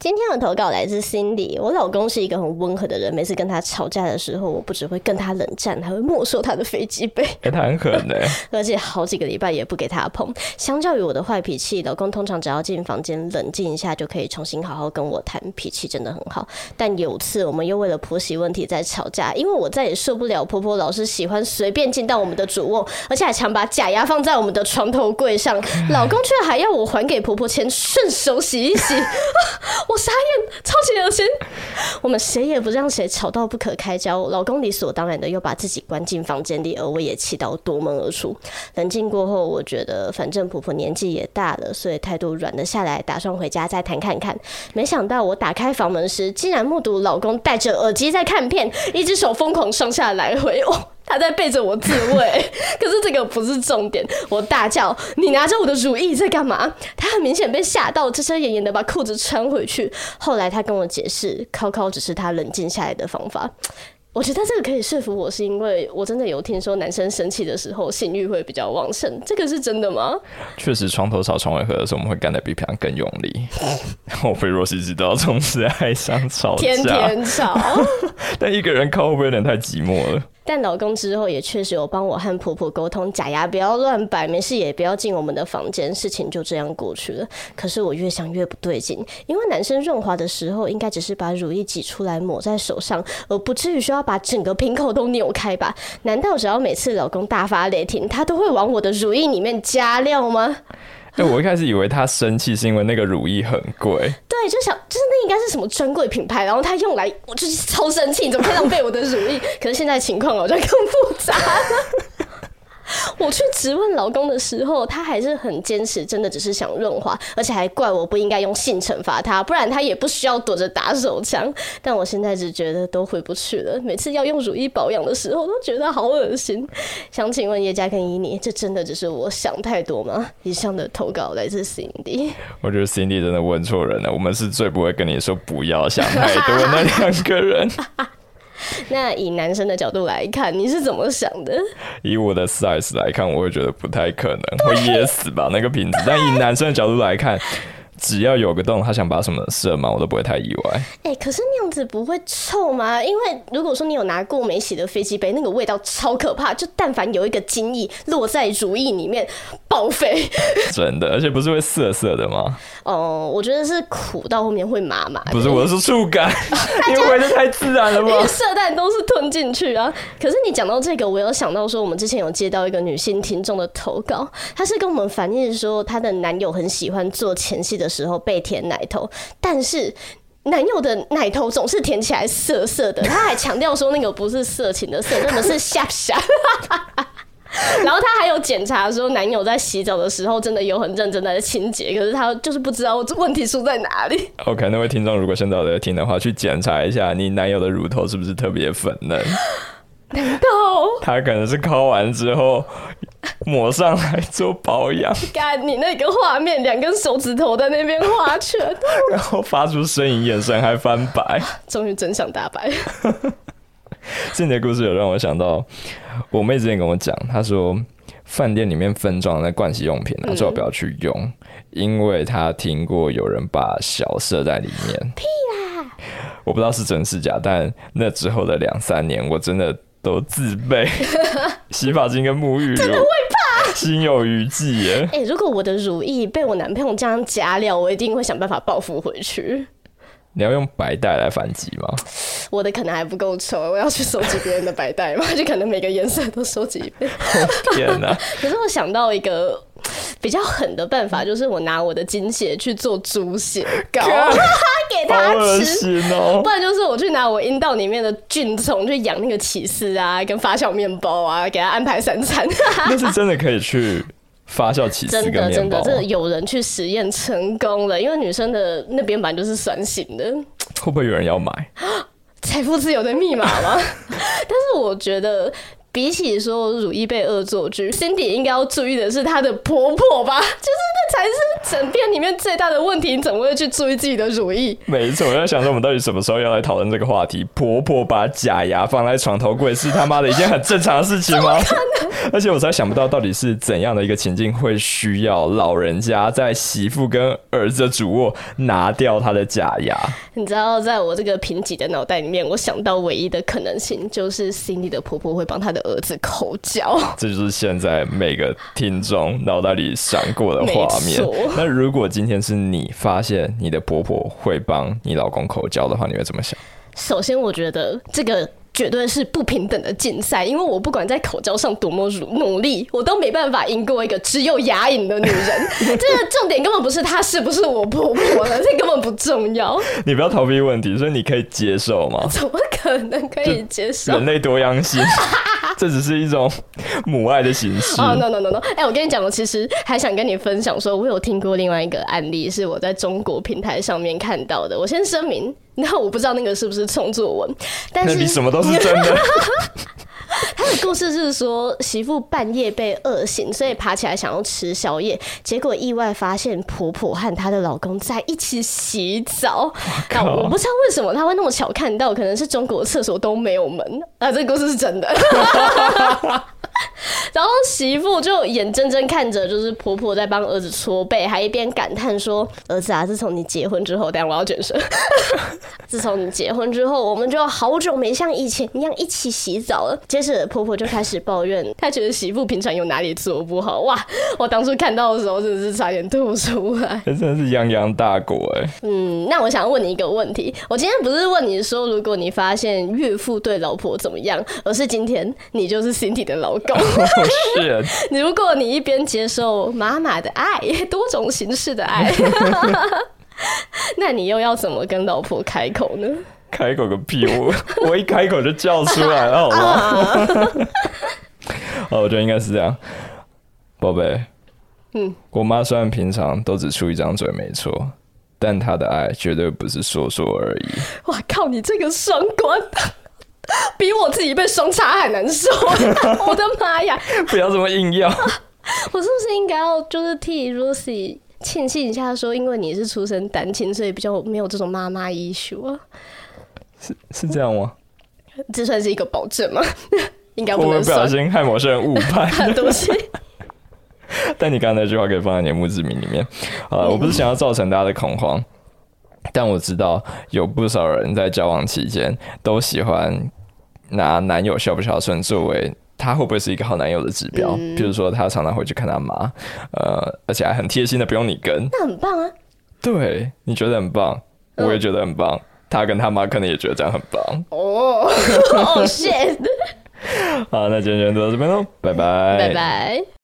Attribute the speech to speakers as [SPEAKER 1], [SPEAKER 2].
[SPEAKER 1] 今天的投稿来自 Cindy。我老公是一个很温和的人，每次跟他吵架的时候，我不只会跟他冷战，还会没收他的飞机杯。
[SPEAKER 2] 哎、欸，他很狠的，
[SPEAKER 1] 而且好几个礼拜也不给他碰。相较于我的坏脾气，老公通常只要进房间冷静一下，就可以重新好好跟我谈，脾气真的很好。但有次我们又为了婆媳问题在吵架，因为我再也受不了婆婆老是喜欢随便进到我们的主卧，而且还常把假牙放在我们的床头柜上，老公却还要我还给婆婆钱，顺手洗一洗。我傻眼，超级恶心。我们谁也不让谁，吵到不可开交。老公理所当然的又把自己关进房间里，而我也气到夺门而出。冷静过后，我觉得反正婆婆年纪也大了，所以态度软了下来，打算回家再谈看看。没想到我打开房门时，竟然目睹老公戴着耳机在看片，一只手疯狂上下来回。哦他在背着我自慰，可是这个不是重点。我大叫：“你拿着我的乳液在干嘛？”他很明显被吓到，遮遮掩掩的把裤子穿回去。后来他跟我解释，靠靠只是他冷静下来的方法。我觉得这个可以说服我，是因为我真的有听说男生生气的时候性欲会比较旺盛，这个是真的吗？
[SPEAKER 2] 确实，床头吵床尾和的时候，我们会干得比平常更用力。我被若曦知道，总是爱上吵架，
[SPEAKER 1] 天天吵。
[SPEAKER 2] 但一个人靠会不会有点太寂寞了？
[SPEAKER 1] 但老公之后也确实有帮我和婆婆沟通，假牙不要乱摆，没事也不要进我们的房间，事情就这样过去了。可是我越想越不对劲，因为男生润滑的时候应该只是把乳液挤出来抹在手上，而不至于需要把整个瓶口都扭开吧？难道只要每次老公大发雷霆，他都会往我的乳液里面加料吗？
[SPEAKER 2] 哎，我一开始以为他生气是因为那个乳液很贵，
[SPEAKER 1] 对，就想应该是什么专柜品牌，然后他用来我就是超生气，怎么可以浪费我的乳液？可是现在情况好像更复杂了。我去质问老公的时候，他还是很坚持，真的只是想润滑，而且还怪我不应该用性惩罚他，不然他也不需要躲着打手枪。但我现在只觉得都回不去了，每次要用乳液保养的时候，都觉得好恶心。想请问叶家跟伊妮，这真的只是我想太多吗？以上的投稿来自 Cindy，
[SPEAKER 2] 我觉得 Cindy 真的问错人了，我们是最不会跟你说不要想太多的那两个人。
[SPEAKER 1] 那以男生的角度来看，你是怎么想的？
[SPEAKER 2] 以我的 size 来看，我会觉得不太可能会噎死吧那个瓶子。但以男生的角度来看。只要有个洞，他想把什么射满，我都不会太意外。
[SPEAKER 1] 哎、欸，可是那样子不会臭吗？因为如果说你有拿过没洗的飞机杯，那个味道超可怕。就但凡有一个精液落在如意里面，报废。
[SPEAKER 2] 真的，而且不是会涩涩的吗？
[SPEAKER 1] 哦、呃，我觉得是苦到后面会麻麻。
[SPEAKER 2] 不是，我是触感，因为这太自然了吗？
[SPEAKER 1] 色蛋都是吞进去啊。可是你讲到这个，我有想到说，我们之前有接到一个女性听众的投稿，她是跟我们反映说，她的男友很喜欢做前戏的时候被舔奶头，但是男友的奶头总是舔起来涩涩的。他还强调说，那个不是色情的色，那个是下下。然后他还有检查说，男友在洗澡的时候真的有很认真的在清洁，可是他就是不知道问题出在哪里。OK，
[SPEAKER 2] 那位听众如果现在有在听的话，去检查一下你男友的乳头是不是特别粉嫩。
[SPEAKER 1] 难道
[SPEAKER 2] 他可能是抠完之后抹上来做保养？
[SPEAKER 1] 干你那个画面，两根手指头在那边画圈，
[SPEAKER 2] 然后发出呻吟，眼神还翻白，
[SPEAKER 1] 终于真相大白。
[SPEAKER 2] 这你的故事有让我想到，我妹之前跟我讲，她说饭店里面分装的那盥洗用品呢，最好不要去用，嗯、因为她听过有人把小射在里面。
[SPEAKER 1] 屁啦！
[SPEAKER 2] 我不知道是真是假，但那之后的两三年，我真的。都自备 洗发精跟沐浴露，
[SPEAKER 1] 真的会怕，
[SPEAKER 2] 心有余悸耶。
[SPEAKER 1] 哎、欸，如果我的乳液被我男朋友这样加料，我一定会想办法报复回去。
[SPEAKER 2] 你要用白带来反击吗？
[SPEAKER 1] 我的可能还不够丑，我要去收集别人的白带嘛，就可能每个颜色都收集一遍。
[SPEAKER 2] 天哪！
[SPEAKER 1] 可是我想到一个。比较狠的办法就是我拿我的精血去做猪血糕 给他吃，不然就是我去拿我阴道里面的菌虫去养那个起司啊，跟发酵面包啊，给他安排三餐。
[SPEAKER 2] 那是真的可以去发酵起司跟面包？真的真的，这有
[SPEAKER 1] 人去实验成功了，因为女生的那边板就是酸性的。
[SPEAKER 2] 会不会有人要买？
[SPEAKER 1] 财富自由的密码吗？但是我觉得。比起说如意被恶作剧，Cindy 应该要注意的是她的婆婆吧？就是那才是整片里面最大的问题，你怎么会去注意自己的如意？
[SPEAKER 2] 没错，我在想说，我们到底什么时候要来讨论这个话题？婆婆把假牙放在床头柜是他妈的一件很正常的事情吗？而且我才想不到，到底是怎样的一个情境会需要老人家在媳妇跟儿子的主卧拿掉他的假牙？
[SPEAKER 1] 你知道，在我这个贫瘠的脑袋里面，我想到唯一的可能性就是 Cindy 的婆婆会帮她的儿子口交。
[SPEAKER 2] 这就是现在每个听众脑袋里闪过的画面。那如果今天是你发现你的婆婆会帮你老公口交的话，你会怎么想？
[SPEAKER 1] 首先，我觉得这个。绝对是不平等的竞赛，因为我不管在口交上多么努力，我都没办法赢过一个只有牙龈的女人。这个重点根本不是她是不是我婆婆了，这根本不重要。
[SPEAKER 2] 你不要逃避问题，所以你可以接受吗？
[SPEAKER 1] 怎么可能可以接受？
[SPEAKER 2] 人类多样性，这只是一种母爱的形式。
[SPEAKER 1] 哦、oh, no no no no！哎、欸，我跟你讲，我其实还想跟你分享，说我有听过另外一个案例，是我在中国平台上面看到的。我先声明。那我不知道那个是不是创作文，但是
[SPEAKER 2] 你什么都是真的。
[SPEAKER 1] 他的故事是说，媳妇半夜被饿醒，所以爬起来想要吃宵夜，结果意外发现婆婆和她的老公在一起洗澡。那我不知道为什么他会那么巧看到，可能是中国厕所都没有门啊。这个故事是真的。然后媳妇就眼睁睁看着，就是婆婆在帮儿子搓背，还一边感叹说：“儿子啊，自从你结婚之后，等下我要卷舌。自从你结婚之后，我们就好久没像以前一样一起洗澡了。”接着婆婆就开始抱怨，她觉得媳妇平常有哪里做不好。哇，我当初看到的时候真的是差点吐出来，
[SPEAKER 2] 真的是泱泱大国哎。
[SPEAKER 1] 嗯，那我想要问你一个问题，我今天不是问你说，如果你发现岳父对老婆怎么样，而是今天你就是 Cindy 的老公。
[SPEAKER 2] 是，
[SPEAKER 1] 如果你一边接受妈妈的爱，多种形式的爱，那你又要怎么跟老婆开口呢？
[SPEAKER 2] 开口个屁！我 我一开口就叫出来了，好吗？哦，我觉得应该是这样，宝贝。嗯，我妈虽然平常都只出一张嘴，没错，但她的爱绝对不是说说而已。
[SPEAKER 1] 哇靠！你这个双关。比我自己被双插还难受，我的妈呀！
[SPEAKER 2] 不要这么硬要。
[SPEAKER 1] 我是不是应该要就是替 Lucy 庆幸一下，说因为你是出生单亲，所以比较没有这种妈妈 issue 啊？
[SPEAKER 2] 是是这样吗？
[SPEAKER 1] 这算是一个保证吗？应该不
[SPEAKER 2] 能。不小心害某些人误判。
[SPEAKER 1] 对不起。
[SPEAKER 2] 但你刚才那句话可以放在你的墓志铭里面啊！我不是想要造成大家的恐慌，但我知道有不少人在交往期间都喜欢。拿男友孝不孝顺作为他会不会是一个好男友的指标，嗯、比如说他常常回去看他妈，呃，而且还很贴心的不用你跟，
[SPEAKER 1] 那很棒啊。
[SPEAKER 2] 对，你觉得很棒，嗯、我也觉得很棒，他跟他妈可能也觉得这样很棒。
[SPEAKER 1] 哦，哦，谢。
[SPEAKER 2] 好，那今天就到这边喽，拜拜，
[SPEAKER 1] 拜拜。